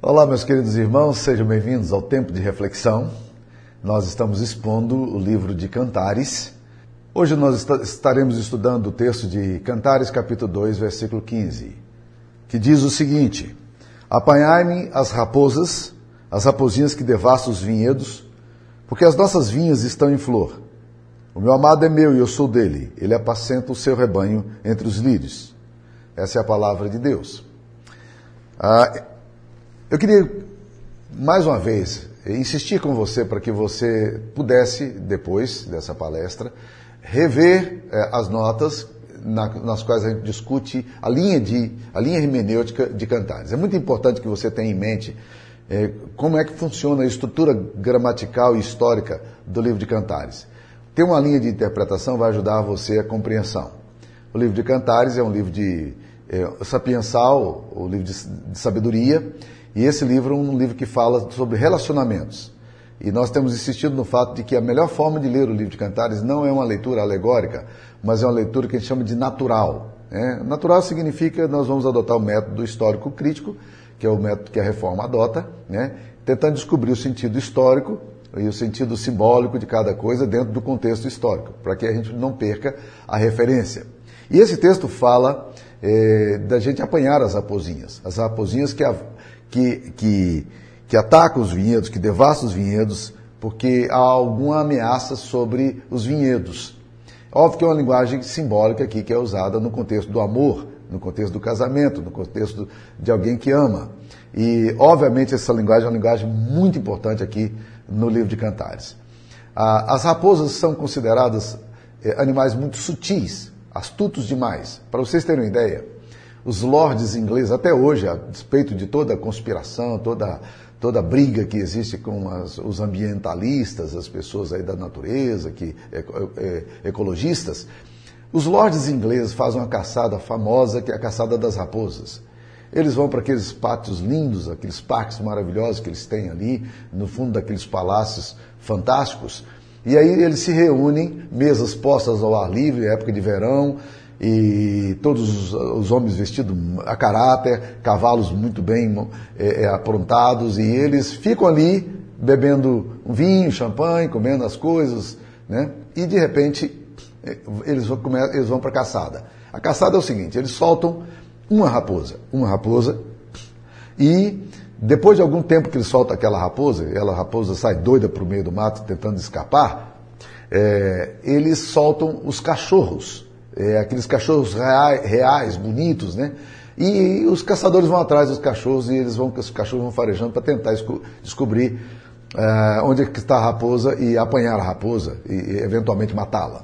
Olá, meus queridos irmãos, sejam bem-vindos ao Tempo de Reflexão. Nós estamos expondo o livro de Cantares. Hoje nós estaremos estudando o texto de Cantares, capítulo 2, versículo 15, que diz o seguinte: Apanhai-me as raposas, as raposinhas que devastam os vinhedos, porque as nossas vinhas estão em flor. O meu amado é meu e eu sou dele. Ele apacenta o seu rebanho entre os lírios. Essa é a palavra de Deus. Ah, eu queria, mais uma vez, insistir com você para que você pudesse, depois dessa palestra, rever eh, as notas na, nas quais a gente discute a linha, de, a linha hermenêutica de Cantares. É muito importante que você tenha em mente eh, como é que funciona a estrutura gramatical e histórica do livro de Cantares. Ter uma linha de interpretação vai ajudar você a compreensão. O livro de Cantares é um livro de eh, sapiensal, o um livro de, de sabedoria, e esse livro é um livro que fala sobre relacionamentos. E nós temos insistido no fato de que a melhor forma de ler o livro de Cantares não é uma leitura alegórica, mas é uma leitura que a gente chama de natural. Né? Natural significa nós vamos adotar o método histórico crítico, que é o método que a reforma adota, né? tentando descobrir o sentido histórico e o sentido simbólico de cada coisa dentro do contexto histórico, para que a gente não perca a referência. E esse texto fala é, da gente apanhar as raposinhas, as raposinhas que, a, que, que, que atacam os vinhedos, que devastam os vinhedos, porque há alguma ameaça sobre os vinhedos. Óbvio que é uma linguagem simbólica aqui que é usada no contexto do amor, no contexto do casamento, no contexto de alguém que ama. E, obviamente, essa linguagem é uma linguagem muito importante aqui no livro de Cantares. As raposas são consideradas eh, animais muito sutis, astutos demais. Para vocês terem uma ideia, os lords ingleses, até hoje, a despeito de toda a conspiração, toda, toda a briga que existe com as, os ambientalistas, as pessoas aí da natureza, que, é, é, ecologistas, os lords ingleses fazem uma caçada famosa, que é a caçada das raposas. Eles vão para aqueles pátios lindos, aqueles parques maravilhosos que eles têm ali, no fundo daqueles palácios fantásticos, e aí eles se reúnem, mesas postas ao ar livre, época de verão, e todos os, homens vestidos a caráter, cavalos muito bem é, é, aprontados, e eles ficam ali bebendo vinho, champanhe, comendo as coisas, né? e de repente é, eles vão, eles vão para a caçada. A caçada é o seguinte: eles soltam uma raposa, uma raposa, e depois de algum tempo que eles soltam aquela raposa, ela raposa sai doida para o meio do mato tentando escapar, é, eles soltam os cachorros é, aqueles cachorros reais, reais, bonitos, né? E os caçadores vão atrás dos cachorros e eles vão, os cachorros vão farejando para tentar descobrir uh, onde é está a raposa e apanhar a raposa e, e eventualmente matá-la.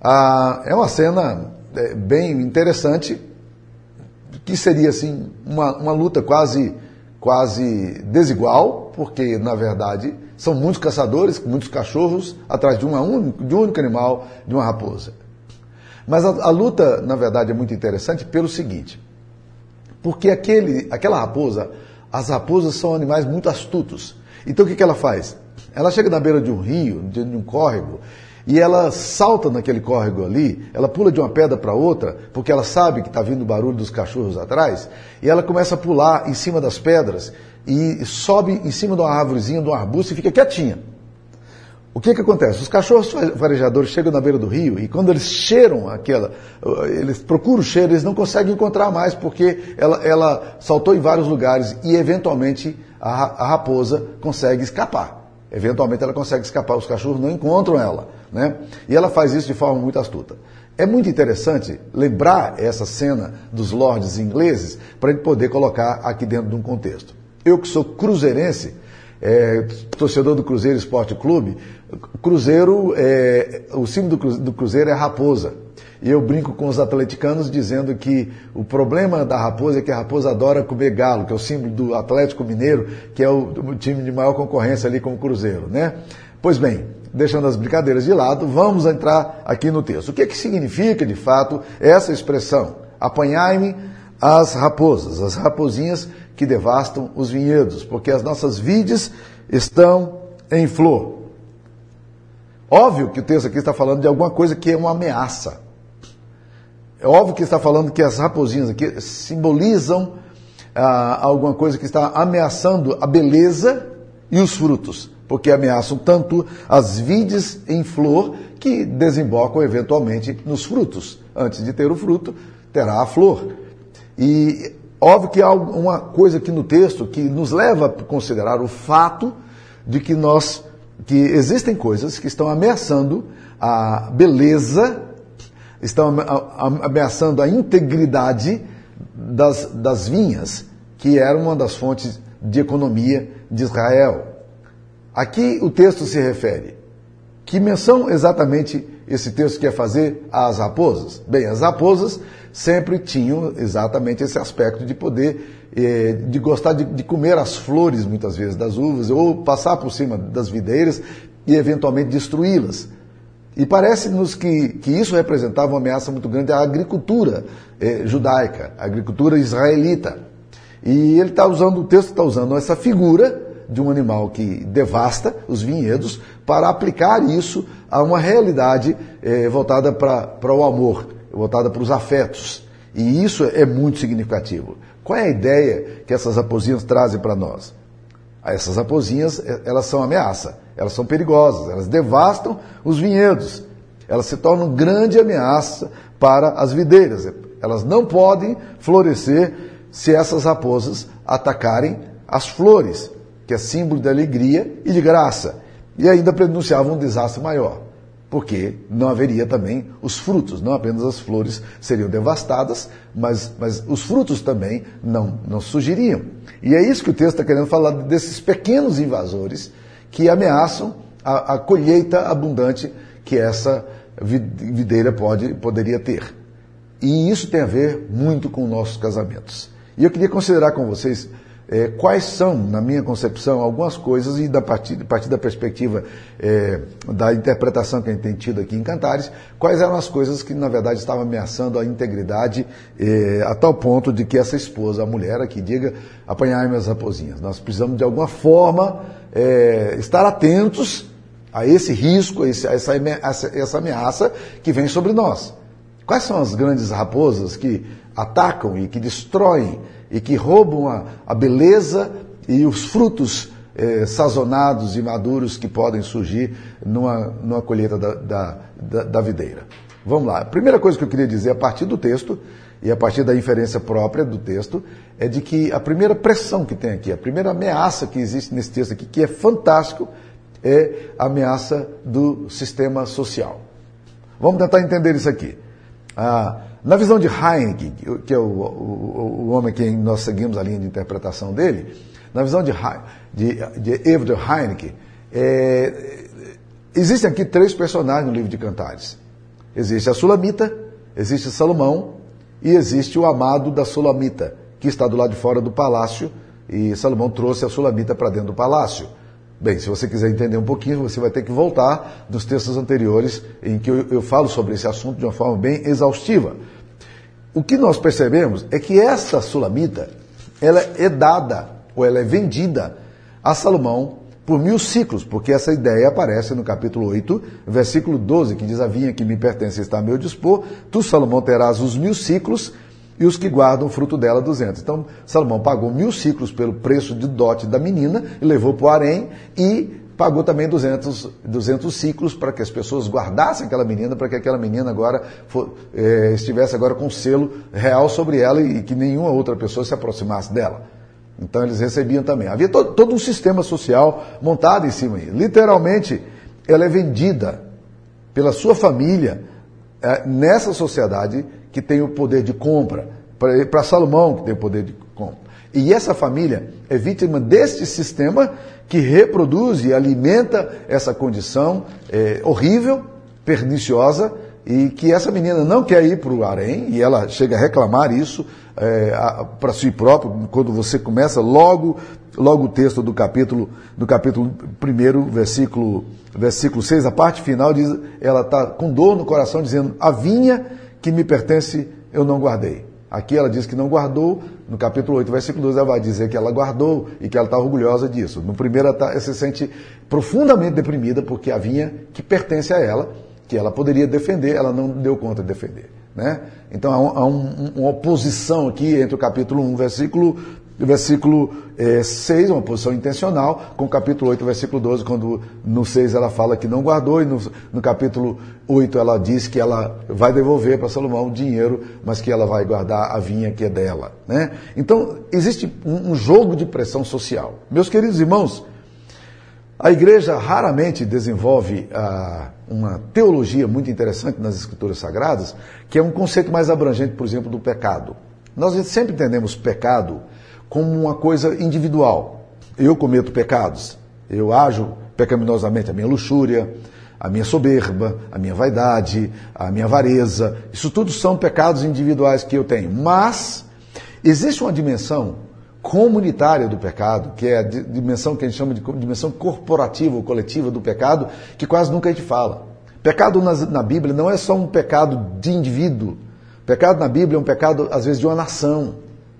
Uh, é uma cena é, bem interessante, que seria assim uma, uma luta quase, quase desigual, porque na verdade são muitos caçadores, muitos cachorros atrás de, uma, de um único animal, de uma raposa. Mas a, a, luta, na verdade, é muito interessante pelo seguinte: porque aquele, aquela raposa, as raposas são animais muito astutos. Então o que, que ela faz? Ela chega na beira de um rio, de um córrego, e ela salta naquele córrego ali, ela pula de uma pedra para outra, porque ela sabe que está vindo o barulho dos cachorros atrás, e ela começa a pular em cima das pedras e sobe em cima de uma árvorezinha, de um arbusto e fica quietinha. O que, que acontece? Os cachorros farejadores chegam na beira do rio e quando eles cheiram aquela, eles procuram o cheiro, eles não conseguem encontrar mais porque ela, ela saltou em vários lugares e eventualmente a, a, raposa consegue escapar. Eventualmente ela consegue escapar, os cachorros não encontram ela. Né? E ela faz isso de forma muito astuta. É muito interessante lembrar essa cena dos lords ingleses para a gente poder colocar aqui dentro de um contexto. Eu que sou cruzeirense, é, torcedor do Cruzeiro Esporte Clube, Cruzeiro, é, o símbolo do Cruzeiro é a raposa. E eu brinco com os atleticanos dizendo que o problema da raposa é que a raposa adora comer galo, que é o símbolo do Atlético Mineiro, que é o, o time de maior concorrência ali com o Cruzeiro, né? Pois bem, deixando as brincadeiras de lado, vamos entrar aqui no texto. O que, é que significa, de fato, essa expressão? Apanhai-me as raposas, as raposinhas que devastam os vinhedos, porque as nossas vides estão em flor. Óbvio que o texto aqui está falando de alguma coisa que é uma ameaça. É óbvio que está falando que as raposinhas aqui simbolizam ah, alguma coisa que está ameaçando a beleza e os frutos, porque ameaçam tanto as vides em flor que desembocam eventualmente nos frutos. Antes de ter o fruto, terá a flor. E óbvio que há uma coisa aqui no texto que nos leva a considerar o fato de que nós que existem coisas que estão ameaçando a beleza, estão ameaçando a integridade das, das vinhas, que era uma das fontes de economia de Israel. Aqui o texto se refere. Que menção exatamente esse texto quer fazer às raposas? Bem, as raposas sempre tinham exatamente esse aspecto de poder, eh, de gostar de, de comer as flores, muitas vezes, das uvas, ou passar por cima das videiras e eventualmente destruí-las. E parece-nos que, que isso representava uma ameaça muito grande à agricultura eh, judaica, à agricultura israelita. E ele está usando, o texto está usando essa figura de um animal que devasta os vinhedos para aplicar isso a uma realidade eh, voltada para o amor, voltada para os afetos. E isso é muito significativo. Qual é a ideia que essas raposinhas trazem para nós? Essas raposinhas, eh, elas são ameaça, elas são perigosas, elas devastam os vinhedos, elas se tornam grande ameaça para as videiras. Elas não podem florescer se essas raposas atacarem as flores, que é símbolo de alegria e de graça. E ainda prenunciavam um desastre maior, porque não haveria também os frutos, não apenas as flores seriam devastadas, mas, mas os frutos também não, não surgiriam. E é isso que o texto está querendo falar desses pequenos invasores que ameaçam a, a colheita abundante que essa videira pode, poderia ter. E isso tem a ver muito com nossos casamentos. E eu queria considerar com vocês é, quais são, na minha concepção, algumas coisas, e da partir, a partir da perspectiva é, da interpretação que a gente tem tido aqui em Cantares, quais eram as coisas que, na verdade, estavam ameaçando a integridade é, a tal ponto de que essa esposa, a mulher aqui, diga, apanhai minhas raposinhas. Nós precisamos, de alguma forma, estar atentos a esse risco, a essa, essa ameaça que vem sobre nós. Quais são as grandes raposas que atacam e que destroem e que roubam a, a beleza e os frutos eh, sazonados e maduros que podem surgir numa, numa colheita da, da, da, da videira. Vamos lá. A primeira coisa que eu queria dizer a partir do texto e a partir da inferência própria do texto é de que a primeira pressão que tem aqui, a primeira ameaça que existe nesse texto aqui, que é fantástico, é a ameaça do sistema social. Vamos tentar entender isso aqui. Ah, na visão de Heineken, que é o, o, o homem que nós seguimos a linha de interpretação dele, na visão de, de, de é, existem aqui três personagens no livro de Cantares. Existe a Sulamita, existe Salomão e existe o amado da Sulamita, que está do lado de fora do palácio, e Salomão trouxe a Sulamita para dentro do palácio. Bem, se você quiser entender um pouquinho, você vai ter que voltar dos textos anteriores em que eu, eu falo sobre esse assunto de uma forma bem exaustiva. O que nós percebemos é que essa sulamita, ela é dada, ou ela é vendida a Salomão por mil ciclos, porque essa ideia aparece no capítulo 8, versículo 12, que diz, a vinha que me pertence está a meu dispor, tu, Salomão, terás os mil ciclos e os que guardam o fruto dela duzentos. Então, Salomão pagou mil ciclos pelo preço de dote da menina e levou para o harém e pagou também 200, 200 ciclos para que as pessoas guardassem aquela menina, para que aquela menina agora for, é, estivesse agora com selo real sobre ela e, que nenhuma outra pessoa se aproximasse dela. Então eles recebiam também. Havia todo, todo um sistema social montado em cima. Literalmente, ela é vendida pela sua família é, nessa sociedade que tem o poder de compra, para Salomão que tem o poder de compra. E essa família é vítima deste sistema que reproduz e alimenta essa condição é, horrível, perniciosa, e que essa menina não quer ir para o harém, e ela chega a reclamar isso é, para si própria, quando você começa logo, logo o texto do capítulo, do capítulo 1, versículo, versículo 6, a parte final diz, ela está com dor no coração, dizendo, a vinha que me pertence eu não guardei. Aqui ela diz que não guardou, no capítulo 8, versículo 12, ela vai dizer que ela guardou e que ela está orgulhosa disso. No primeiro, ela, tá, ela se sente profundamente deprimida porque a vinha que pertence a ela, que ela poderia defender, ela não deu conta de defender. Né? Então há, um, há um, uma oposição aqui entre o capítulo 1, versículo versículo é, 6, uma posição intencional, com o capítulo 8, versículo 12, quando no 6 ela fala que não guardou, e no, no capítulo 8 ela diz que ela vai devolver para Salomão o dinheiro, mas que ela vai guardar a vinha que é dela. Né? Então, existe um, um jogo de pressão social. Meus queridos irmãos, a igreja raramente desenvolve ah, uma teologia muito interessante nas escrituras sagradas, que é um conceito mais abrangente, por exemplo, do pecado. Nós sempre entendemos pecado como uma coisa individual. Eu cometo pecados, eu ajo pecaminosamente a minha luxúria, a minha soberba, a minha vaidade, a minha avareza. Isso tudo são pecados individuais que eu tenho. Mas existe uma dimensão comunitária do pecado, que é a dimensão que a gente chama de dimensão corporativa ou coletiva do pecado, que quase nunca a gente fala. Pecado na, Bíblia não é só um pecado de indivíduo. Pecado na Bíblia é um pecado, às vezes, de uma nação.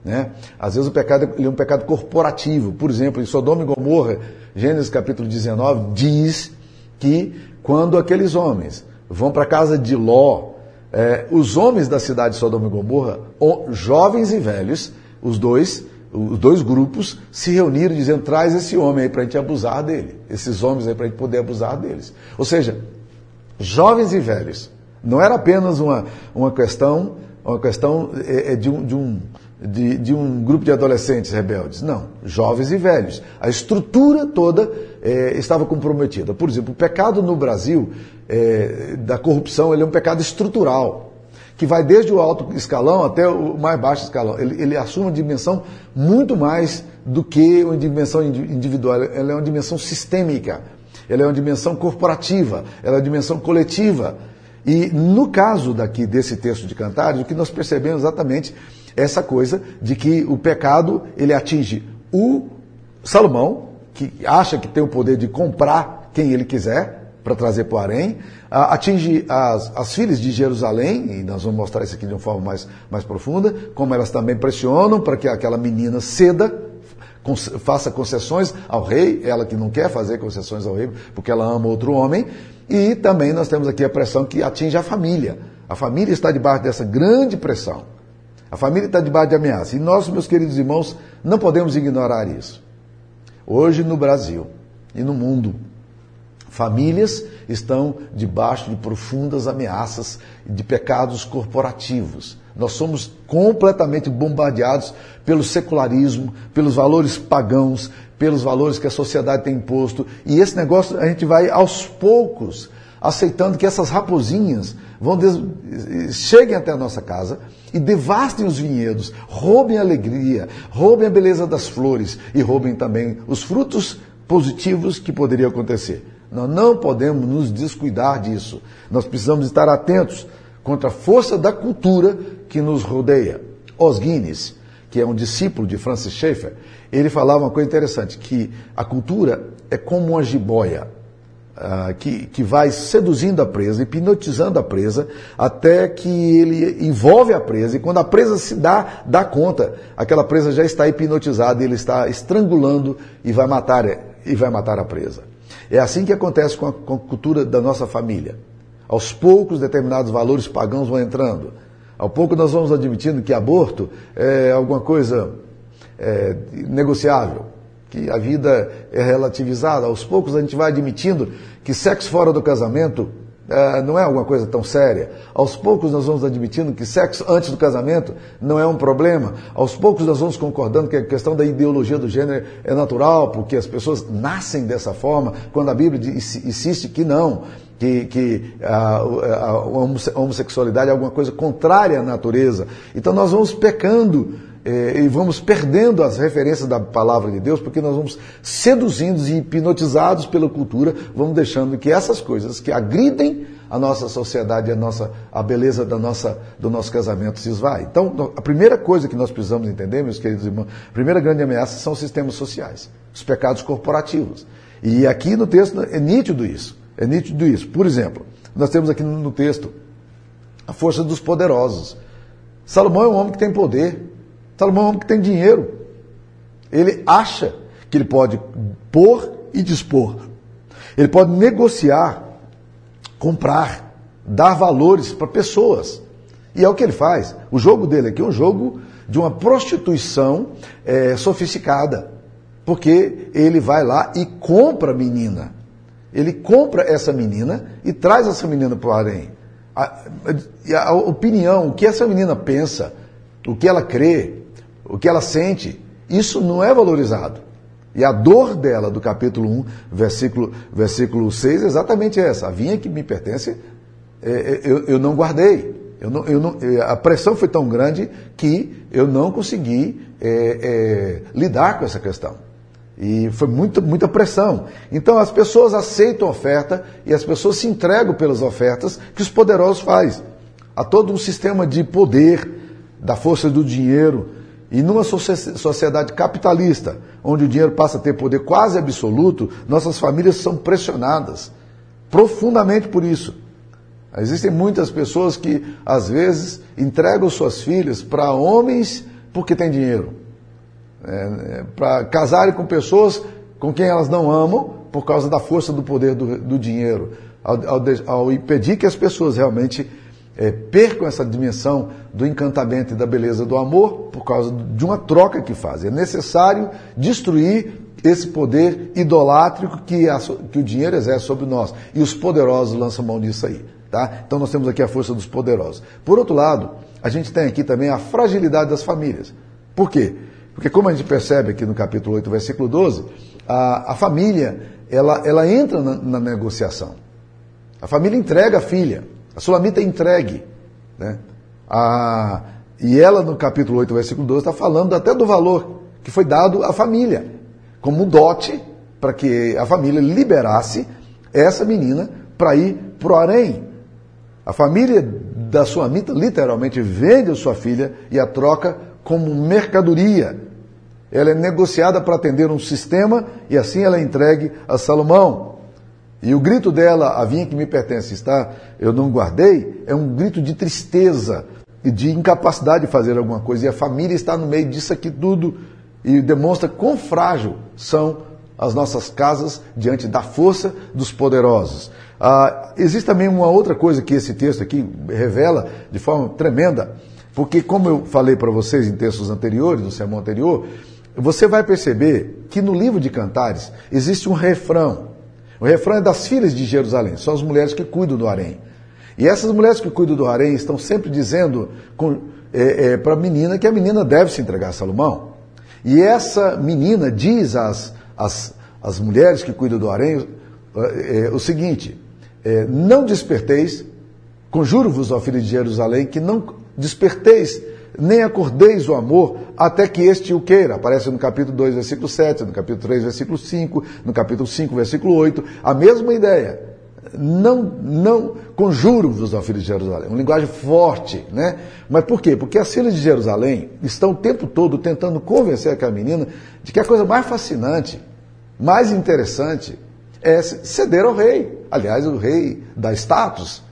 Né? Às vezes o pecado é um pecado corporativo. Por exemplo, em Sodoma e Gomorra, Gênesis capítulo 19, diz que quando aqueles homens vão para a casa de Ló, é, os homens da cidade de Sodoma e Gomorra, jovens e velhos, os dois, os dois grupos se reuniram dizendo: traz esse homem aí para a gente abusar dele, esses homens aí para a gente poder abusar deles. Ou seja, jovens e velhos. Não era apenas uma, uma questão, uma questão é, é de, um, de, um, de, de, um grupo de adolescentes rebeldes. Não, jovens e velhos. A estrutura toda é, estava comprometida. Por exemplo, o pecado no Brasil é, da corrupção ele é um pecado estrutural que vai desde o alto escalão até o mais baixo escalão. Ele, ele assume uma dimensão muito mais do que uma dimensão individual, ela é uma dimensão sistêmica, ela é uma dimensão corporativa, ela é uma dimensão coletiva. E no caso daqui desse texto de Cantares, o que nós percebemos exatamente essa coisa de que o pecado ele atinge o Salomão, que acha que tem o poder de comprar quem ele quiser, para trazer para o harém, atinge as, as filhas de Jerusalém, e nós vamos mostrar isso aqui de uma forma mais, mais profunda, como elas também pressionam para que aquela menina ceda, faça concessões ao rei, ela que não quer fazer concessões ao rei, porque ela ama outro homem, e também nós temos aqui a pressão que atinge a família. A família está debaixo dessa grande pressão. A família está debaixo de ameaça. E nós, meus queridos irmãos, não podemos ignorar isso. Hoje no Brasil e no mundo, Famílias estão debaixo de profundas ameaças de pecados corporativos. Nós somos completamente bombardeados pelo secularismo, pelos valores pagãos, pelos valores que a sociedade tem imposto. E esse negócio a gente vai aos poucos aceitando que essas raposinhas vão des... cheguem até a nossa casa e devastem os vinhedos, roubem a alegria, roubem a beleza das flores e roubem também os frutos positivos que poderiam acontecer. Nós não podemos nos descuidar disso. Nós precisamos estar atentos contra a força da cultura que nos rodeia. Os Guinness, que é um discípulo de Francis Schaeffer, ele falava uma coisa interessante, que a cultura é como uma jiboia, uh, que, que vai seduzindo a presa, hipnotizando a presa, até que ele envolve a presa, e quando a presa se dá, dá conta, aquela presa já está hipnotizada, ele está estrangulando e vai matar, e vai matar a presa. É assim que acontece com a, com a cultura da nossa família. Aos poucos, determinados valores pagãos vão entrando. Ao pouco, nós vamos admitindo que aborto é alguma coisa é, negociável, que a vida é relativizada. Aos poucos, a gente vai admitindo que sexo fora do casamento é, não é alguma coisa tão séria. Aos poucos nós vamos admitindo que sexo antes do casamento não é um problema. Aos poucos nós vamos concordando que a questão da ideologia do gênero é natural, porque as pessoas nascem dessa forma, quando a Bíblia insiste que não, que, que a, a homossexualidade é alguma coisa contrária à natureza. Então nós vamos pecando é, e vamos perdendo as referências da palavra de Deus, porque nós vamos seduzindo e hipnotizados pela cultura, vamos deixando que essas coisas que agridem a nossa sociedade, a, nossa, a beleza da nossa, do nosso casamento se esvai. Então, a primeira coisa que nós precisamos entender, meus queridos irmãos, a primeira grande ameaça são os sistemas sociais, os pecados corporativos. E aqui no texto é nítido isso. É nítido isso. Por exemplo, nós temos aqui no texto a força dos poderosos. Salomão é um homem que tem poder, Salomão é um homem que tem dinheiro. Ele acha que ele pode pôr e dispor. Ele pode negociar, comprar, dar valores para pessoas. E é o que ele faz. O jogo dele aqui é um jogo de uma prostituição é, sofisticada. Porque ele vai lá e compra a menina. Ele compra essa menina e traz essa menina para o harém. A, a, a opinião, o que essa menina pensa, o que ela crê, o que ela sente, isso não é valorizado. E a dor dela, do capítulo 1, versículo, versículo 6, é exatamente essa. A vinha que me pertence, é, é, eu, eu não guardei. Eu não, eu não, é, a pressão foi tão grande que eu não consegui é, é, lidar com essa questão. E foi muita, muita pressão. Então as pessoas aceitam a oferta e as pessoas se entregam pelas ofertas que os poderosos fazem. Há todo um sistema de poder, da força do dinheiro. E numa sociedade capitalista, onde o dinheiro passa a ter poder quase absoluto, nossas famílias são pressionadas profundamente por isso. Existem muitas pessoas que, às vezes, entregam suas filhas para homens porque têm dinheiro é, é para casarem com pessoas com quem elas não amam por causa da força do poder do, do dinheiro, ao, ao, ao, impedir que as pessoas realmente é, percam essa dimensão do encantamento e da beleza do amor por causa de uma troca que fazem. É necessário destruir esse poder idolátrico que, a, que o dinheiro exerce sobre nós. E os poderosos lançam mão disso aí. Tá? Então nós temos aqui a força dos poderosos. Por outro lado, a gente tem aqui também a fragilidade das famílias. Por quê? Porque como a gente percebe aqui no capítulo 8, versículo 12, a, a família, ela, ela entra na, na, negociação. A família entrega a filha. A sulamita é entregue. Né? A, e ela, no capítulo 8, versículo 12, está falando até do valor que foi dado à família, como um dote para que a família liberasse essa menina para ir para o harém. A família da sulamita literalmente vende a sua filha e a troca como mercadoria ela é negociada para atender um sistema e assim ela é entregue a Salomão. E o grito dela, a vinha que me pertence está, eu não guardei, é um grito de tristeza e de incapacidade de fazer alguma coisa. E a família está no meio disso aqui tudo e demonstra quão frágil são as nossas casas diante da força dos poderosos. Ah, existe também uma outra coisa que esse texto aqui revela de forma tremenda, porque como eu falei para vocês em textos anteriores, no sermão anterior, você vai perceber que no livro de Cantares existe um refrão. O refrão é das filhas de Jerusalém, são as mulheres que cuidam do harém. E essas mulheres que cuidam do harém estão sempre dizendo é, é, para a menina que a menina deve se entregar a Salomão. E essa menina diz às, às, às mulheres que cuidam do harém é, é o seguinte: é, Não desperteis, conjuro-vos, ó filho de Jerusalém, que não desperteis nem acordeis o amor até que este o queira. Aparece no capítulo 2, versículo 7, no capítulo 3, versículo 5, no capítulo 5, versículo 8. A mesma ideia. Não, não conjuro-vos ao filho de Jerusalém. Uma linguagem forte, né? Mas por quê? Porque as filhas de Jerusalém estão o tempo todo tentando convencer aquela menina de que a coisa mais fascinante, mais interessante, é ceder ao rei. Aliás, o rei dá status,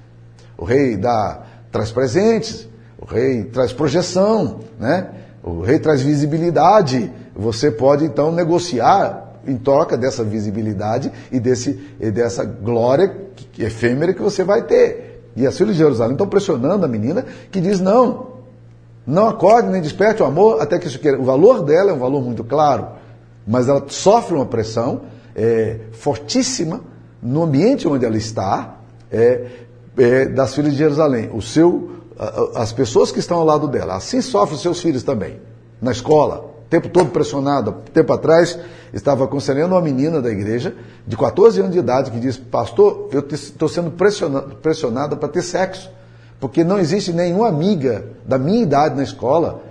o rei dá, traz presentes, o rei traz projeção, né? O rei traz visibilidade. Você pode então negociar em troca dessa visibilidade e, desse, e dessa glória efêmera que você vai ter. E as filhas de Jerusalém estão pressionando a menina que diz: não, não acorde nem desperte o amor até que isso queira. O valor dela é um valor muito claro, mas ela sofre uma pressão é, fortíssima no ambiente onde ela está é, é, das filhas de Jerusalém. O seu as pessoas que estão ao lado dela. Assim sofrem seus filhos também, na escola, o tempo todo pressionado. Tempo atrás, estava aconselhando uma menina da igreja, de 14 anos de idade, que disse: Pastor, eu estou sendo pressionada, para ter sexo, porque não existe nenhuma amiga da minha idade na escola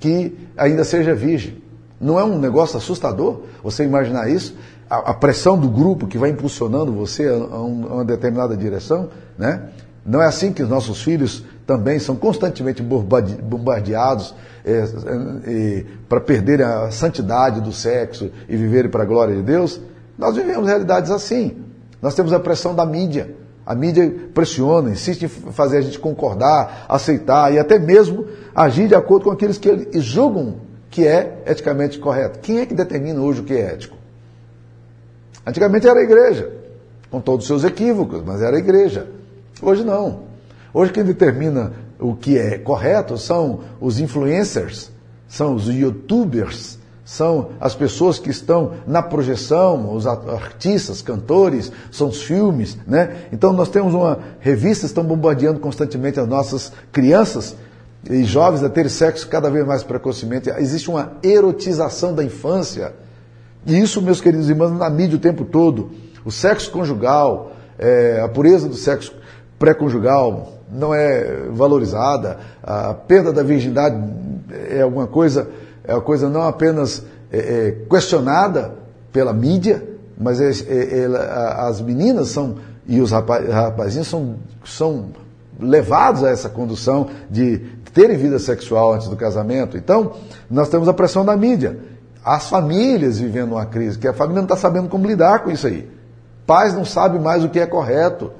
que ainda seja virgem. Não é um negócio assustador você imaginar isso? A, a pressão do grupo que vai impulsionando você a, a, um, a uma determinada direção, né? Não é assim que os nossos filhos também são constantemente bombardeados é, é, para perderem a santidade do sexo e viverem para a glória de Deus? Nós vivemos realidades assim. Nós temos a pressão da mídia. A mídia pressiona, insiste em fazer a gente concordar, aceitar e até mesmo agir de acordo com aqueles que eles julgam que é eticamente correto. Quem é que determina hoje o que é ético? Antigamente era a igreja, com todos os seus equívocos, mas era a igreja. Hoje não. Hoje quem determina o que é correto são os influencers, são os youtubers, são as pessoas que estão na projeção, os artistas, cantores, são os filmes, né? Então nós temos uma revista estão bombardeando constantemente as nossas crianças e jovens a ter sexo cada vez mais precocemente. Existe uma erotização da infância. E isso, meus queridos irmãos, na mídia o tempo todo. O sexo conjugal, é, a pureza do sexo pré-conjugal não é valorizada, a perda da virgindade é alguma coisa é uma coisa não apenas é, é, questionada pela mídia, mas é, é, as meninas são e os rapazinhos são, são levados a essa condução de terem vida sexual antes do casamento. Então, nós temos a pressão da mídia. As famílias vivendo uma crise, que a família não está sabendo como lidar com isso aí. Pais não sabem mais o que é correto.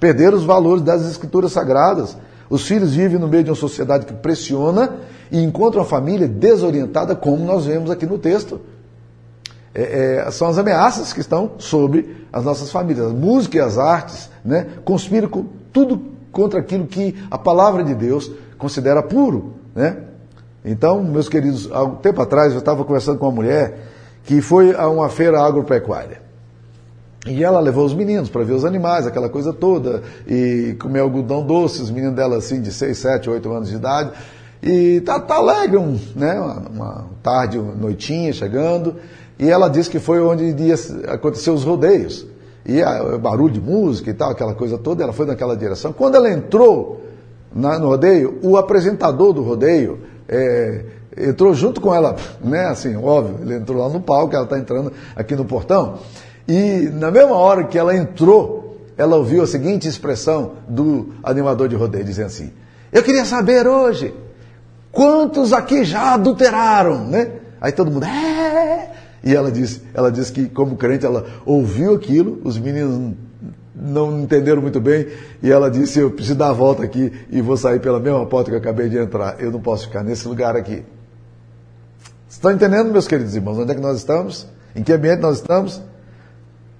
Perderam os valores das escrituras sagradas. Os filhos vivem no meio de uma sociedade que pressiona e encontram a família desorientada, como nós vemos aqui no texto. É, é, são as ameaças que estão sobre as nossas famílias. A música e as artes né, conspiram com tudo contra aquilo que a palavra de Deus considera puro. Né? Então, meus queridos, há um tempo atrás eu estava conversando com uma mulher que foi a uma feira agropecuária. E ela levou os meninos para ver os animais, aquela coisa toda, e comer algodão doce, os meninos dela assim de 6, 7, 8 anos de idade. E tá, tá alegre, um, né? Uma, uma tarde, uma noitinha chegando. E ela disse que foi onde ia acontecer os rodeios. E a, barulho de música e tal, aquela coisa toda, ela foi naquela direção. Quando ela entrou na, no rodeio, o apresentador do rodeio é, entrou junto com ela, né? Assim, óbvio, ele entrou lá no palco, ela está entrando aqui no portão. E na mesma hora que ela entrou, ela ouviu a seguinte expressão do animador de rodeio, dizendo assim: Eu queria saber hoje quantos aqui já adulteraram, né? Aí todo mundo, é! E ela disse, ela disse que, como crente, ela ouviu aquilo, os meninos não entenderam muito bem, e ela disse: Eu preciso dar a volta aqui e vou sair pela mesma porta que eu acabei de entrar. Eu não posso ficar nesse lugar aqui. Estão entendendo, meus queridos irmãos, onde é que nós estamos? Em que ambiente nós estamos?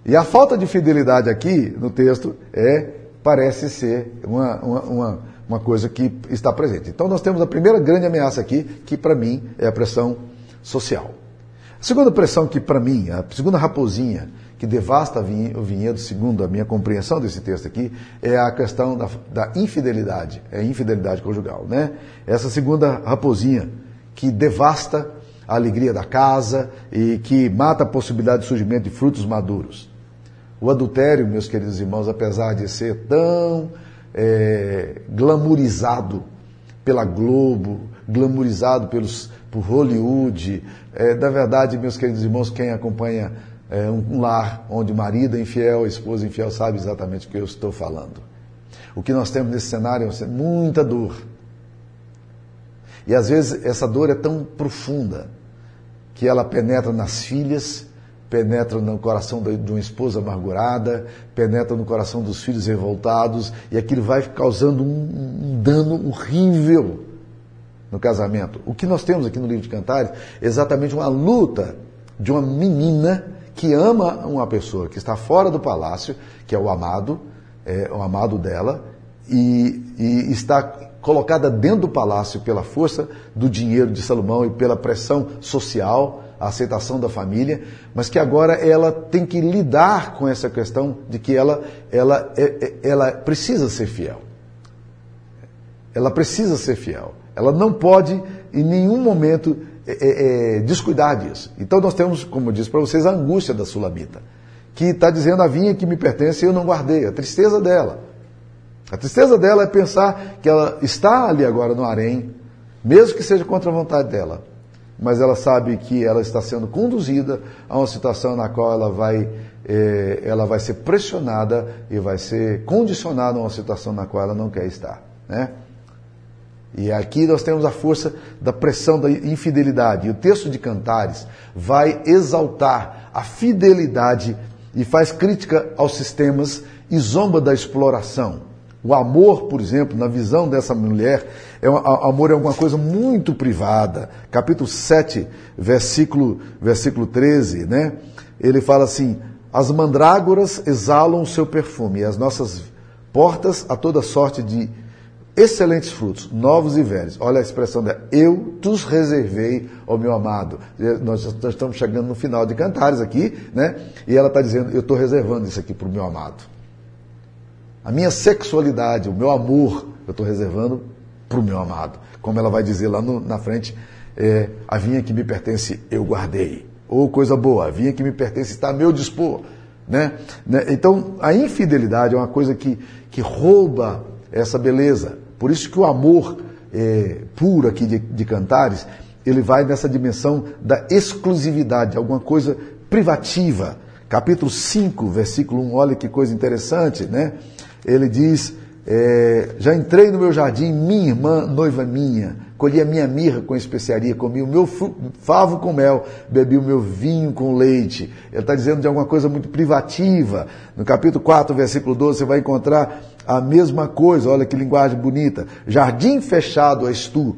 E a falta de fidelidade aqui no texto é parece ser uma, uma, uma, uma coisa que está presente. Então nós temos a primeira grande ameaça aqui, que para mim é a pressão social. A segunda pressão que para mim, a segunda raposinha que devasta o vinhedo, segundo a minha compreensão desse texto aqui, é a questão da, da infidelidade, é a infidelidade conjugal, né? Essa segunda raposinha que devasta a alegria da casa e que mata a possibilidade de surgimento de frutos maduros. O adultério, meus queridos irmãos, apesar de ser tão é, glamorizado pela Globo, glamorizado pelos, por Hollywood, é, na verdade, meus queridos irmãos, quem acompanha é, um, lar onde o marido é infiel, a esposa é infiel, sabe exatamente o que eu estou falando. O que nós temos nesse cenário é muita dor. E às vezes essa dor é tão profunda que ela penetra nas filhas penetra no coração de uma esposa amargurada, penetra no coração dos filhos revoltados, e aquilo vai causando um, dano horrível no casamento. O que nós temos aqui no livro de Cantares é exatamente uma luta de uma menina que ama uma pessoa que está fora do palácio, que é o amado, é o amado dela, e, e está colocada dentro do palácio pela força do dinheiro de Salomão e pela pressão social a aceitação da família, mas que agora ela tem que lidar com essa questão de que ela, ela, é, é, ela precisa ser fiel. Ela precisa ser fiel. Ela não pode, em nenhum momento, é, é, descuidar disso. Então nós temos, como eu disse para vocês, a angústia da sulamita, que está dizendo a vinha que me pertence eu não guardei, a tristeza dela. A tristeza dela é pensar que ela está ali agora no harém, mesmo que seja contra a vontade dela, mas ela sabe que ela está sendo conduzida a uma situação na qual ela vai, eh, ela vai ser pressionada e vai ser condicionada a uma situação na qual ela não quer estar. Né? E aqui nós temos a força da pressão da infidelidade. E o texto de Cantares vai exaltar a fidelidade e faz crítica aos sistemas e zomba da exploração. O amor, por exemplo, na visão dessa mulher, é amor é uma coisa muito privada. Capítulo 7, versículo, versículo 13, né? Ele fala assim: As mandrágoras exalam o seu perfume, e as nossas portas a toda sorte de excelentes frutos, novos e velhos. Olha a expressão dela. Eu tus reservei ao meu amado. Nós, nós estamos chegando no final de Cantares aqui, né? E ela está dizendo: Eu estou reservando isso aqui para o meu amado. A minha sexualidade, o meu amor, eu estou reservando para o meu amado. Como ela vai dizer lá no, na frente, é, a vinha que me pertence eu guardei. Ou coisa boa, a vinha que me pertence está a meu dispor. Né? né? Então, a infidelidade é uma coisa que, que rouba essa beleza. Por isso que o amor é, puro aqui de, de Cantares, ele vai nessa dimensão da exclusividade, alguma coisa privativa. Capítulo 5, versículo 1, olha que coisa interessante, né? Ele diz, é, já entrei no meu jardim, minha irmã, noiva minha, colhi a minha mirra com especiaria, comi o meu favo com mel, bebi o meu vinho com leite. Ele está dizendo de alguma coisa muito privativa. No capítulo 4, versículo 12, você vai encontrar a mesma coisa, olha que linguagem bonita. Jardim fechado és tu,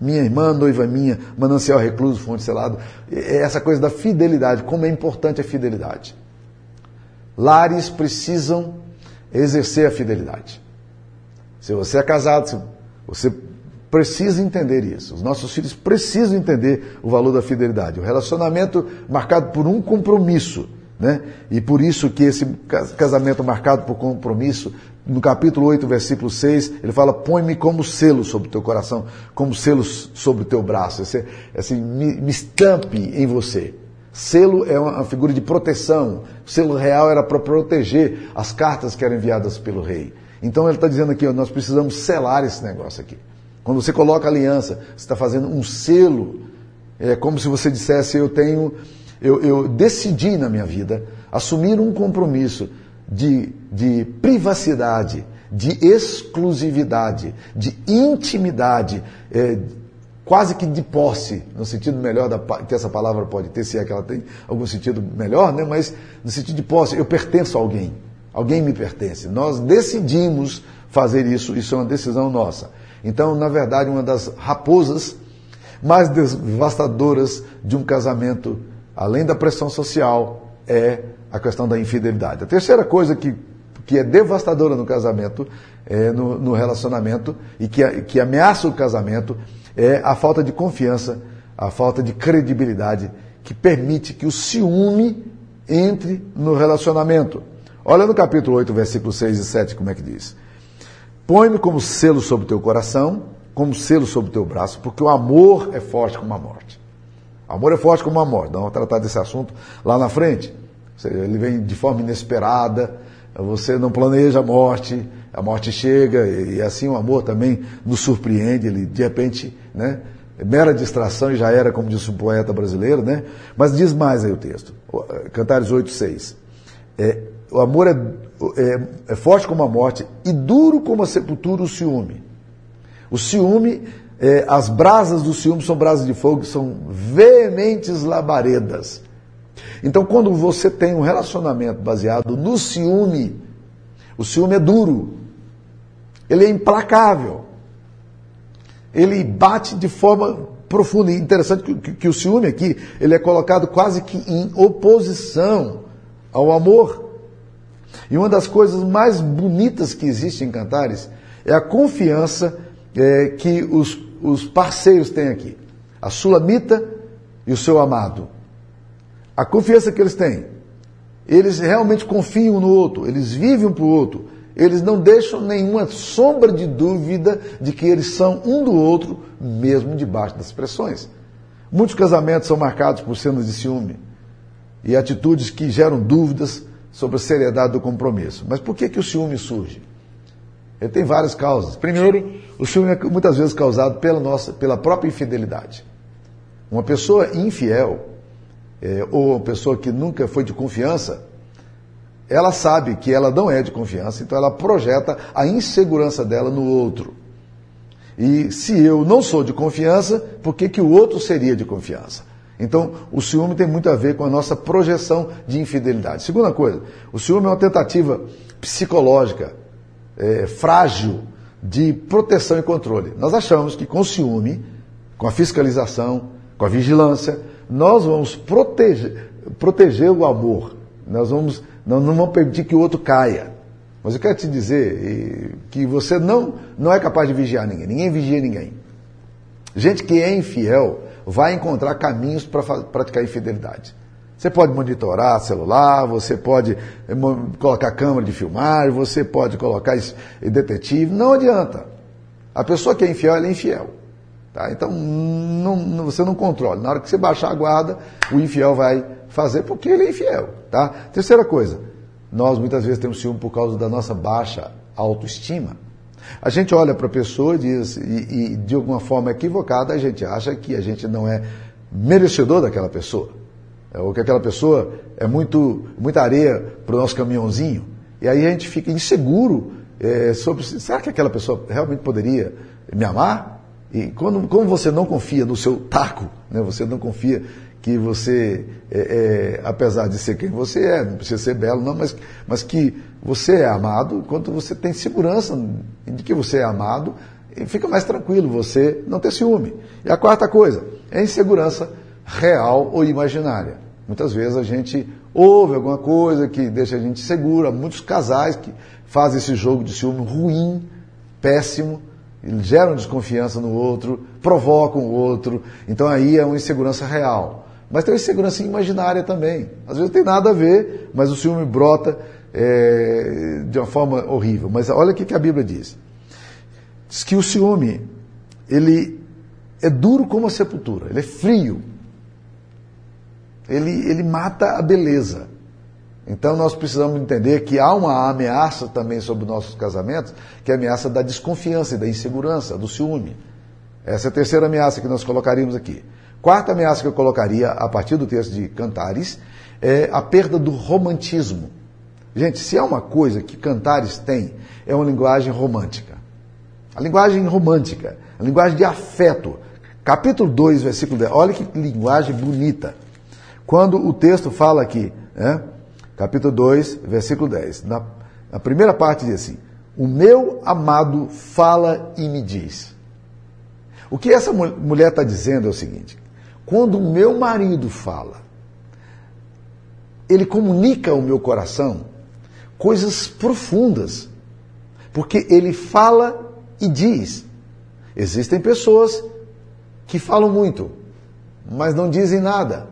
minha irmã, noiva minha, manancial recluso, fonte selado. Essa coisa da fidelidade, como é importante a fidelidade. Lares precisam exercer a fidelidade. Se você é casado, você precisa entender isso. Os nossos filhos precisam entender o valor da fidelidade. O relacionamento marcado por um compromisso. Né? E por isso que esse casamento marcado por compromisso, no capítulo 8, versículo 6, ele fala: põe-me como selo sobre o teu coração, como selo sobre o teu braço. Esse, assim, me, me estampe em você. Selo é uma figura de proteção. O selo real era para proteger as cartas que eram enviadas pelo rei. Então ele está dizendo aqui, ó, nós precisamos selar esse negócio aqui. Quando você coloca aliança, você está fazendo um selo. É como se você dissesse, eu tenho, eu, eu decidi na minha vida assumir um compromisso de, de privacidade, de exclusividade, de intimidade, é, quase que de posse, no sentido melhor da, que essa palavra pode ter, se é que ela tem algum sentido melhor, né? mas no sentido de posse, eu pertenço a alguém, alguém me pertence. Nós decidimos fazer isso, isso é uma decisão nossa. Então, na verdade, uma das raposas mais devastadoras de um casamento, além da pressão social, é a questão da infidelidade. A terceira coisa que, que é devastadora no casamento, é, no, no relacionamento, e que, que ameaça o casamento, é a falta de confiança, a falta de credibilidade que permite que o ciúme entre no relacionamento. Olha no capítulo 8, versículos 6 e 7, como é que diz. Põe-me como selo sobre o teu coração, como selo sobre o teu braço, porque o amor é forte como a morte. O amor é forte como a morte. Vamos tratar desse assunto lá na frente. Ele vem de forma inesperada, você não planeja a morte, a morte chega e assim o amor também nos surpreende, ele de repente, né? É mera distração e já era, como disse um poeta brasileiro, né? Mas diz mais aí o texto, Cantares 8, 6. É, o amor é, é, é forte como a morte e duro como a sepultura o ciúme. O ciúme, é, as brasas do ciúme são brasas de fogo, são veementes labaredas. Então, quando você tem um relacionamento baseado no ciúme, o ciúme é duro, ele é implacável, ele bate de forma profunda. E interessante que, que, que o ciúme aqui, ele é colocado quase que em oposição ao amor. E uma das coisas mais bonitas que existe em Cantares é a confiança é, que os, os parceiros têm aqui. A Sulamita e o seu amado. A confiança que eles têm. Eles realmente confiam no outro, eles vivem um para o outro. Eles não deixam nenhuma sombra de dúvida de que eles são um do outro, mesmo debaixo das pressões. Muitos casamentos são marcados por cenas de ciúme e atitudes que geram dúvidas sobre a seriedade do compromisso. Mas por que, que o ciúme surge? Ele tem várias causas. Primeiro, o ciúme é muitas vezes causado pela, nossa, pela própria infidelidade. Uma pessoa infiel, é, ou uma pessoa que nunca foi de confiança, ela sabe que ela não é de confiança, então ela projeta a insegurança dela no outro. E se eu não sou de confiança, por que, que o outro seria de confiança? Então, o ciúme tem muito a ver com a nossa projeção de infidelidade. Segunda coisa, o ciúme é uma tentativa psicológica, é, frágil, de proteção e controle. Nós achamos que com o ciúme, com a fiscalização, com a vigilância, nós vamos proteger, proteger o amor. Nós, vamos, nós não vamos permitir que o outro caia. Mas eu quero te dizer que você não, não é capaz de vigiar ninguém. Ninguém vigia ninguém. Gente que é infiel vai encontrar caminhos para praticar infidelidade. Você pode monitorar celular, você pode eh, colocar câmera de filmar, você pode colocar detetive, não adianta. A pessoa que é infiel, ela é infiel. Tá? Então, não, você não controla. Na hora que você baixar a guarda, o infiel vai fazer porque ele é infiel. Tá? Terceira coisa, nós muitas vezes temos ciúme por causa da nossa baixa autoestima. A gente olha para a pessoa e, diz, e, e de alguma forma equivocada a gente acha que a gente não é merecedor daquela pessoa. É, ou que aquela pessoa é muito, muita areia para o nosso caminhãozinho. E aí a gente fica inseguro é, sobre será que aquela pessoa realmente poderia me amar? E quando, como você não confia no seu taco, né, você não confia que você, é, é, apesar de ser quem você é, não precisa ser belo, não, mas, mas que você é amado, quando você tem segurança de que você é amado, fica mais tranquilo você não ter ciúme. E a quarta coisa é insegurança real ou imaginária. Muitas vezes a gente ouve alguma coisa que deixa a gente seguro. Há muitos casais que fazem esse jogo de ciúme ruim, péssimo, geram desconfiança no outro, provocam o outro. Então aí é uma insegurança real. Mas tem uma insegurança imaginária também. Às vezes não tem nada a ver, mas o ciúme brota é, de uma forma horrível. Mas olha o que a Bíblia diz. Diz que o ciúme, ele é duro como a sepultura, ele é frio, ele, ele mata a beleza. Então nós precisamos entender que há uma ameaça também sobre nossos casamentos, que é a ameaça da desconfiança e da insegurança, do ciúme. Essa é a terceira ameaça que nós colocaríamos aqui. Quarta ameaça que eu colocaria a partir do texto de Cantares é a perda do romantismo. Gente, se há uma coisa que Cantares tem, é uma linguagem romântica. A linguagem romântica, a linguagem de afeto. Capítulo 2, versículo 10. Olha que linguagem bonita. Quando o texto fala aqui, né, capítulo 2, versículo 10, na, na primeira parte diz assim: O meu amado fala e me diz. O que essa mulher está dizendo é o seguinte: quando o meu marido fala, ele comunica ao meu coração coisas profundas, porque ele fala e diz. Existem pessoas que falam muito, mas não dizem nada.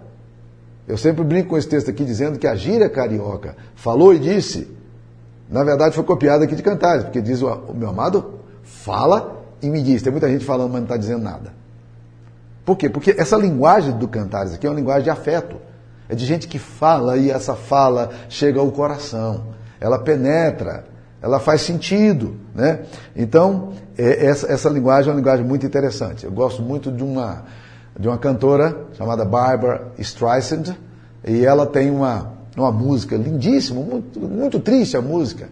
Eu sempre brinco com esse texto aqui dizendo que a gíria carioca falou e disse, na verdade foi copiada aqui de Cantares, porque diz o, o meu amado fala e me diz. Tem muita gente falando, mas não está dizendo nada. Por quê? Porque essa linguagem do Cantares aqui é uma linguagem de afeto. É de gente que fala e essa fala chega ao coração. Ela penetra, ela faz sentido. Né? Então, é, essa, essa linguagem é uma linguagem muito interessante. Eu gosto muito de uma de uma cantora chamada Barbara Streisand, e ela tem uma, uma música lindíssima, muito, muito triste a música,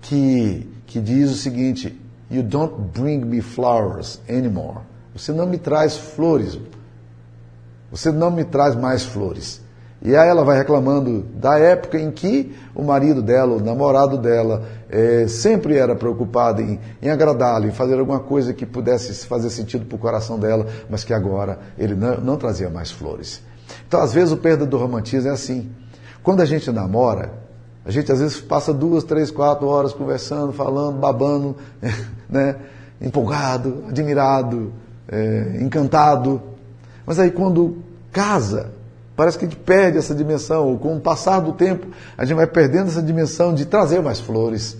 que, que diz o seguinte: You don't bring me flowers anymore. Você não me traz flores. Você não me traz mais flores. E aí ela vai reclamando da época em que o marido dela, o namorado dela, é, sempre era preocupado em, em agradá-la, em fazer alguma coisa que pudesse fazer sentido para o coração dela, mas que agora ele não, não trazia mais flores. Então, às vezes, o perda do romantismo é assim. Quando a gente namora, a gente às vezes passa duas, três, quatro horas conversando, falando, babando, né? empolgado, admirado, é, encantado. Mas aí quando casa, Parece que a gente perde essa dimensão. Com o passar do tempo, a gente vai perdendo essa dimensão de trazer mais flores,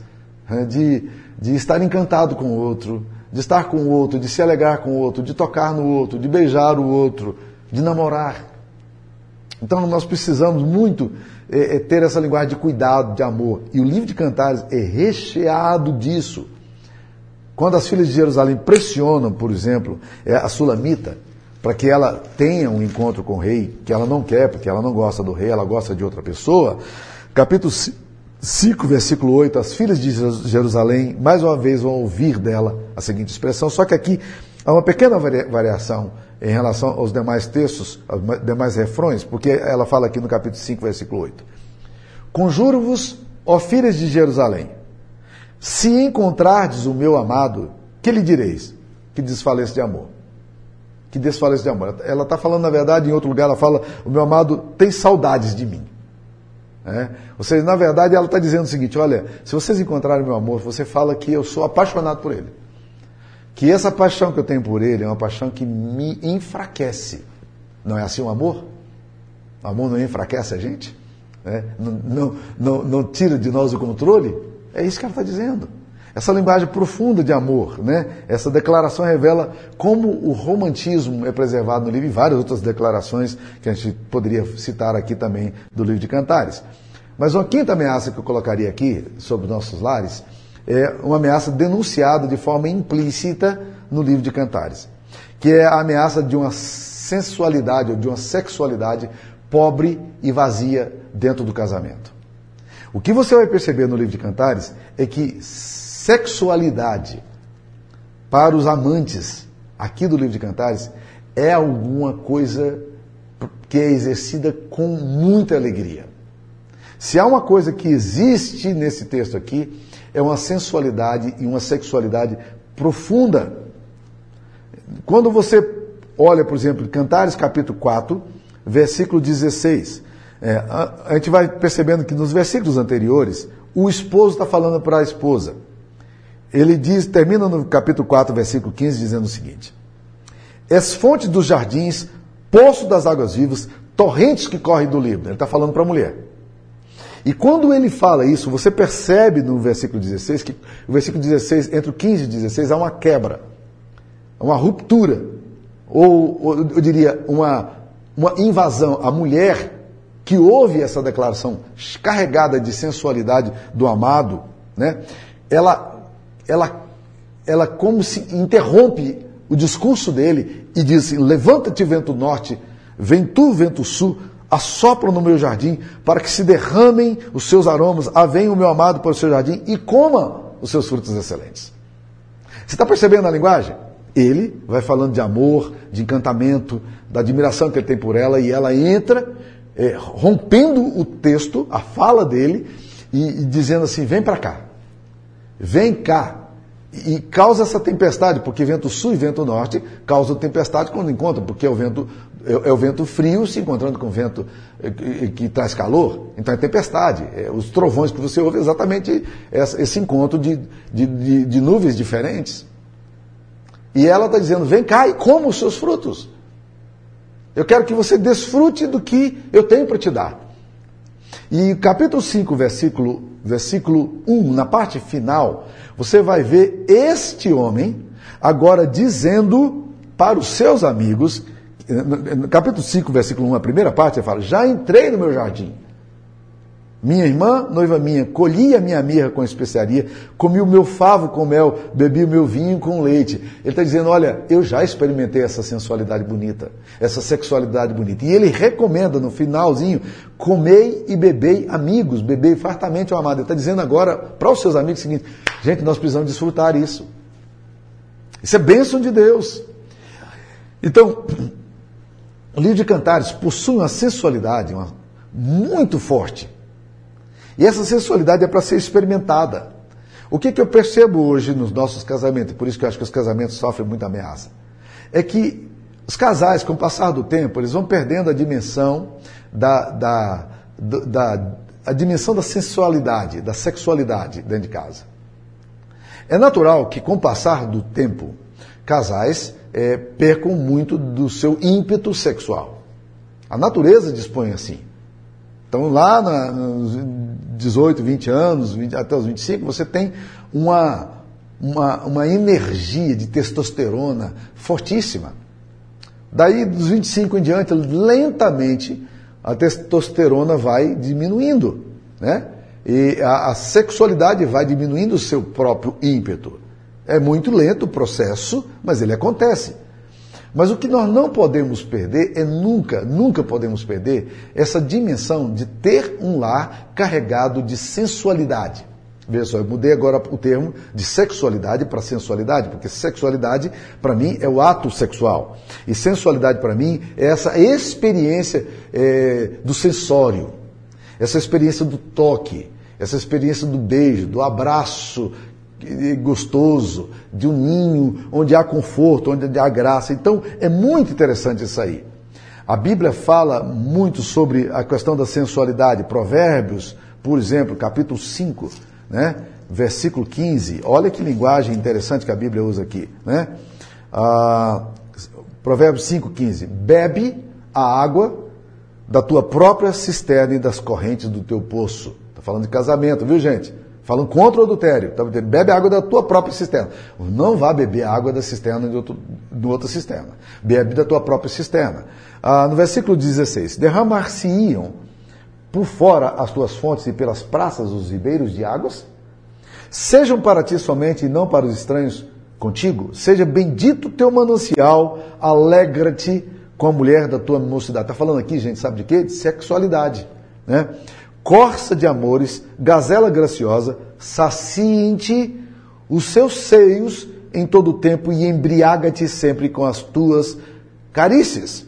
né? de, de estar encantado com o outro, de estar com o outro, de se alegrar com o outro, de tocar no outro, de beijar o outro, de namorar. Então nós precisamos muito é, é, ter essa linguagem de cuidado, de amor. E o livro de Cantares é recheado disso. Quando as filhas de Jerusalém pressionam, por exemplo, é, a Sulamita, para que ela tenha um encontro com o rei, que ela não quer, porque ela não gosta do rei, ela gosta de outra pessoa. Capítulo 5, versículo 8, as filhas de Jerusalém, mais uma vez, vão ouvir dela a seguinte expressão, só que aqui há uma pequena variação em relação aos demais textos, aos demais refrões, porque ela fala aqui no capítulo 5, versículo 8. Conjuro-vos, ó filhas de Jerusalém, se encontrardes o meu amado, que lhe direis? Que desfaleça de amor que desfaleça de amor. Ela está falando, na verdade, em outro lugar, ela fala: O meu amado tem saudades de mim. Né? Ou seja, na verdade, ela está dizendo o seguinte: olha, se vocês encontrarem meu amor, você fala que eu sou apaixonado por ele. Que essa paixão que eu tenho por ele é uma paixão que me enfraquece. Não é assim o amor? O amor não enfraquece a gente? É? Não, não, não, não tira de nós o controle? É isso que ela está dizendo. Essa linguagem profunda de amor, né? essa declaração revela como o romantismo é preservado no livro e várias outras declarações que a gente poderia citar aqui também do livro de Cantares. Mas uma quinta ameaça que eu colocaria aqui sobre nossos lares é uma ameaça denunciada de forma implícita no livro de Cantares, que é a ameaça de uma sensualidade ou de uma sexualidade pobre e vazia dentro do casamento. O que você vai perceber no livro de Cantares é que sexualidade para os amantes aqui do livro de Cantares é alguma coisa que é exercida com muita alegria. Se há uma coisa que existe nesse texto aqui, é uma sensualidade e uma sexualidade profunda. Quando você olha, por exemplo, Cantares capítulo 4, versículo 16, é, a, a gente vai percebendo que nos versículos anteriores, o esposo está falando para a esposa. Ele diz, termina no capítulo 4, versículo 15, dizendo o seguinte: És fonte dos jardins, poço das águas vivas, torrentes que correm do Líbano. Ele está falando para a mulher. E quando ele fala isso, você percebe no versículo 16 que o versículo 16, entre o 15 e 16, há uma quebra, uma ruptura, ou, ou eu diria, uma, uma invasão. A mulher que ouve essa declaração carregada de sensualidade do amado, né, ela, ela, ela como se interrompe o discurso dele e diz levanta-te vento norte, vem tu vento sul, assopram no meu jardim, para que se derramem os seus aromas, ah, o meu amado para o seu jardim e coma os seus frutos excelentes. Você está percebendo a linguagem? Ele vai falando de amor, de encantamento, da admiração que ele tem por ela, e ela entra, é, rompendo o texto, a fala dele, e, e dizendo assim: vem para cá, vem cá, e causa essa tempestade, porque vento sul e vento norte causam tempestade quando encontram, porque é o vento, é, é o vento frio se encontrando com o vento eh, que, que traz calor, então é tempestade. É, os trovões que você ouve é exatamente essa, esse encontro de, de, de, de nuvens diferentes. E ela está dizendo: vem cá e coma os seus frutos. Eu quero que você desfrute do que eu tenho para te dar. E capítulo 5, versículo, versículo 1, na parte final, você vai ver este homem agora dizendo para os seus amigos, no capítulo 5, versículo 1, a primeira parte, ele fala: Já entrei no meu jardim. Minha irmã, noiva minha, colhi a minha mirra com especiaria, comi o meu favo com mel, bebi o meu vinho com leite. Ele está dizendo: Olha, eu já experimentei essa sensualidade bonita, essa sexualidade bonita. E ele recomenda no finalzinho: comei e bebei amigos, bebei fartamente o amado. Ele está dizendo agora para os seus amigos o seguinte: gente, nós precisamos desfrutar isso. Isso é bênção de Deus. Então, o livro de Cantares possui uma sensualidade uma, muito forte. E essa sensualidade é para ser experimentada. O que, que eu percebo hoje nos nossos casamentos, por isso que eu acho que os casamentos sofrem muita ameaça, é que os casais, com o passar do tempo, eles vão perdendo a dimensão da, da, da, a dimensão da sensualidade, da sexualidade dentro de casa. É natural que, com o passar do tempo, casais é, percam muito do seu ímpeto sexual. A natureza dispõe assim. Então, lá na, nos 18, 20 anos, 20, até os 25, você tem uma, uma, uma energia de testosterona fortíssima. Daí, dos 25 em diante, lentamente, a testosterona vai diminuindo, né? E a, a sexualidade vai diminuindo o seu próprio ímpeto. É muito lento o processo, mas ele acontece. Mas o que nós não podemos perder é nunca, nunca podemos perder essa dimensão de ter um lar carregado de sensualidade. Veja só, eu mudei agora o termo de sexualidade para sensualidade, porque sexualidade para mim é o ato sexual. E sensualidade para mim é essa experiência é, do sensório, essa experiência do toque, essa experiência do beijo, do abraço gostoso, de um ninho onde há conforto, onde há graça. Então, é muito interessante isso aí. A Bíblia fala muito sobre a questão da sensualidade. Provérbios, por exemplo, capítulo 5, né? versículo 15. Olha que linguagem interessante que a Bíblia usa aqui. Né? Ah, Provérbios 5, 15. Bebe a água da tua própria cisterna e das correntes do teu poço. Está falando de casamento, viu gente? Falando contra o adultério. Tá? Bebe água da tua própria cisterna. Não vá beber água da cisterna de, outro, de outra cisterna. Bebe da tua própria cisterna. Ah, no versículo 16: Derramar-se-iam por fora as tuas fontes e pelas praças os ribeiros de águas? Sejam para ti somente e não para os estranhos contigo. Seja bendito teu manancial, alegra-te com a mulher da tua mocidade. Está falando aqui, gente, sabe de quê? De sexualidade. Né? Corça de amores, gazela graciosa, saciem-te os seus seios em todo o tempo e embriaga-te sempre com as tuas carícias.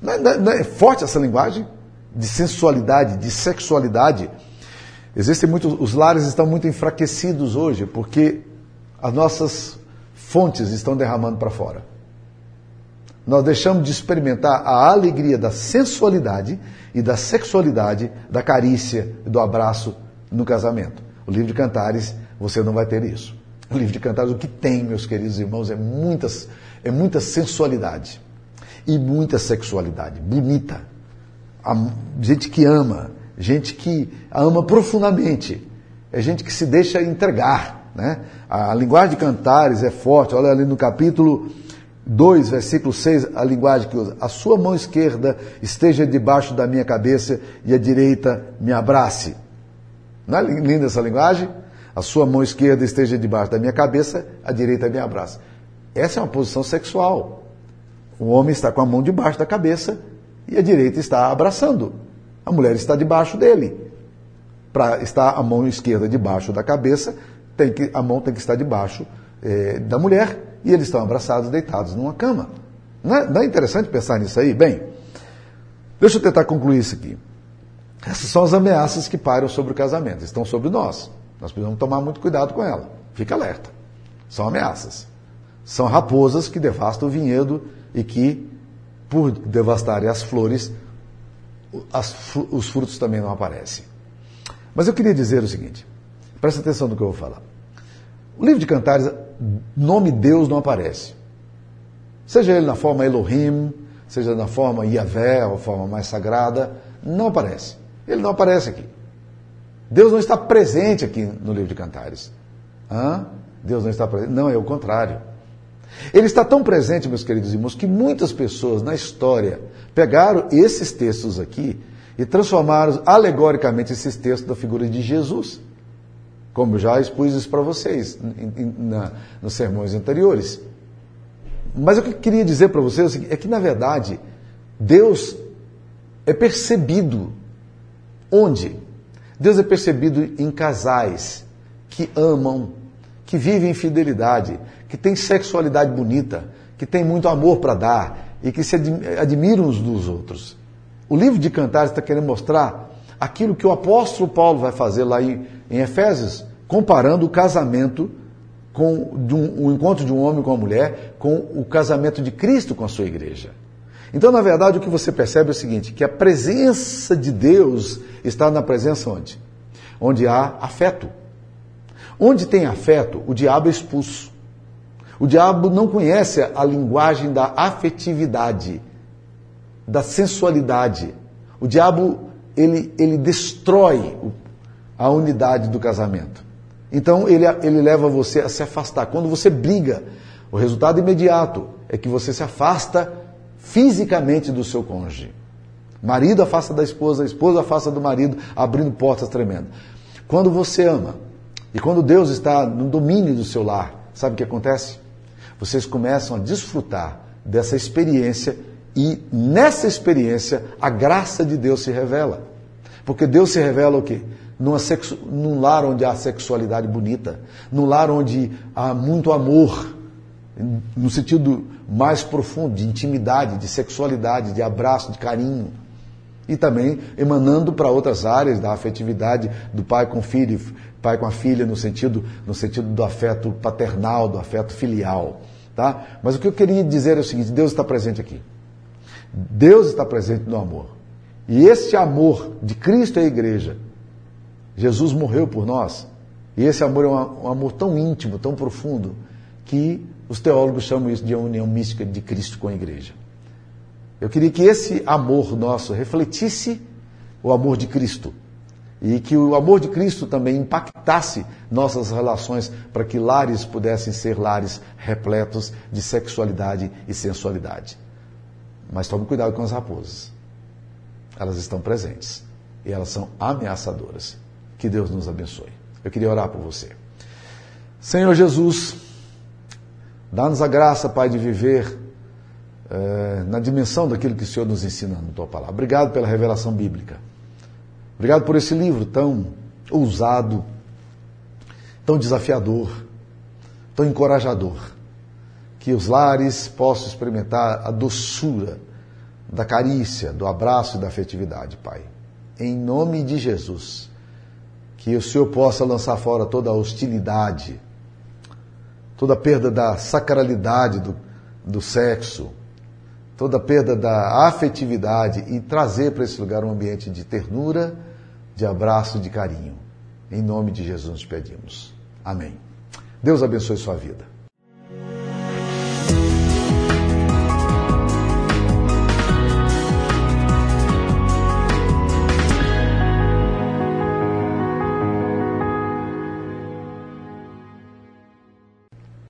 Não é, não é, forte essa linguagem de sensualidade, de sexualidade. Existem muitos, os lares estão muito enfraquecidos hoje porque as nossas fontes estão derramando para fora. Nós deixamos de experimentar a alegria da sensualidade e da sexualidade, da carícia e do abraço no casamento. O livro de Cantares, você não vai ter isso. O livro de Cantares, o que tem, meus queridos irmãos, é, muitas, é muita sensualidade e muita sexualidade, bonita. gente que ama, gente que ama profundamente, é gente que se deixa entregar. Né? A linguagem de Cantares é forte, olha ali no capítulo 2, versículo 6, a linguagem que usa. A sua mão esquerda esteja debaixo da minha cabeça e a direita me abrace. Não é linda essa linguagem? A sua mão esquerda esteja debaixo da minha cabeça, a direita me abrace. Essa é uma posição sexual. O homem está com a mão debaixo da cabeça e a direita está abraçando. A mulher está debaixo dele. Para estar a mão esquerda debaixo da cabeça, tem que, a mão tem que estar debaixo eh, da mulher e eles estão abraçados, deitados numa cama. Não é, não é interessante pensar nisso aí? Bem, deixa eu tentar concluir isso aqui. Essas são as ameaças que pairam sobre o casamento, estão sobre nós. Nós precisamos tomar muito cuidado com ela. Fica alerta. São ameaças. São raposas que devastam o vinhedo e que, por devastarem as flores, as, os frutos também não aparecem. Mas eu queria dizer o seguinte: presta atenção no que eu vou falar. O livro de Cantares nome Deus não aparece. Seja ele na forma Elohim, seja na forma Yahvé, a forma mais sagrada, não aparece. Ele não aparece aqui. Deus não está presente aqui no livro de Cantares. Hã? Deus não está presente. Não, é o contrário. Ele está tão presente, meus queridos irmãos, que muitas pessoas na história pegaram esses textos aqui e transformaram alegoricamente esses textos da figura de Jesus como já expus isso para vocês na, nos sermões anteriores. Mas o que eu queria dizer para vocês é que, na verdade, Deus é percebido onde? Deus é percebido em casais que amam, que vivem em fidelidade, que têm sexualidade bonita, que têm muito amor para dar e que se admiram uns dos outros. O livro de Cantares está querendo mostrar aquilo que o apóstolo Paulo vai fazer lá em, em Efésios, comparando o casamento com um, o encontro de um homem com uma mulher com o casamento de Cristo com a sua igreja. Então, na verdade, o que você percebe é o seguinte: que a presença de Deus está na presença onde? Onde há afeto. Onde tem afeto, o diabo é expulso. O diabo não conhece a linguagem da afetividade, da sensualidade. O diabo ele, ele destrói a unidade do casamento. Então ele, ele leva você a se afastar. Quando você briga, o resultado imediato é que você se afasta fisicamente do seu cônjuge. Marido afasta da esposa, a esposa afasta do marido, abrindo portas tremendas. Quando você ama e quando Deus está no domínio do seu lar, sabe o que acontece? Vocês começam a desfrutar dessa experiência e nessa experiência a graça de Deus se revela. Porque Deus se revela o quê? Numa sexu... num lar onde há sexualidade bonita, num lar onde há muito amor, no sentido mais profundo, de intimidade, de sexualidade, de abraço, de carinho. E também emanando para outras áreas da afetividade do pai com o filho, pai com a filha, no sentido, no sentido do afeto paternal, do afeto filial. Tá? Mas o que eu queria dizer é o seguinte: Deus está presente aqui. Deus está presente no amor. E esse amor de Cristo é a igreja. Jesus morreu por nós. E esse amor é um amor tão íntimo, tão profundo, que os teólogos chamam isso de a união mística de Cristo com a igreja. Eu queria que esse amor nosso refletisse o amor de Cristo. E que o amor de Cristo também impactasse nossas relações para que lares pudessem ser lares repletos de sexualidade e sensualidade. Mas tome cuidado com as raposas. Elas estão presentes e elas são ameaçadoras. Que Deus nos abençoe. Eu queria orar por você. Senhor Jesus, dá-nos a graça, Pai, de viver é, na dimensão daquilo que o Senhor nos ensina na tua palavra. Obrigado pela revelação bíblica. Obrigado por esse livro tão ousado, tão desafiador, tão encorajador. Que os lares possam experimentar a doçura da carícia, do abraço e da afetividade, Pai. Em nome de Jesus. Que o Senhor possa lançar fora toda a hostilidade, toda a perda da sacralidade do, do sexo, toda a perda da afetividade e trazer para esse lugar um ambiente de ternura, de abraço, de carinho. Em nome de Jesus nos pedimos. Amém. Deus abençoe sua vida.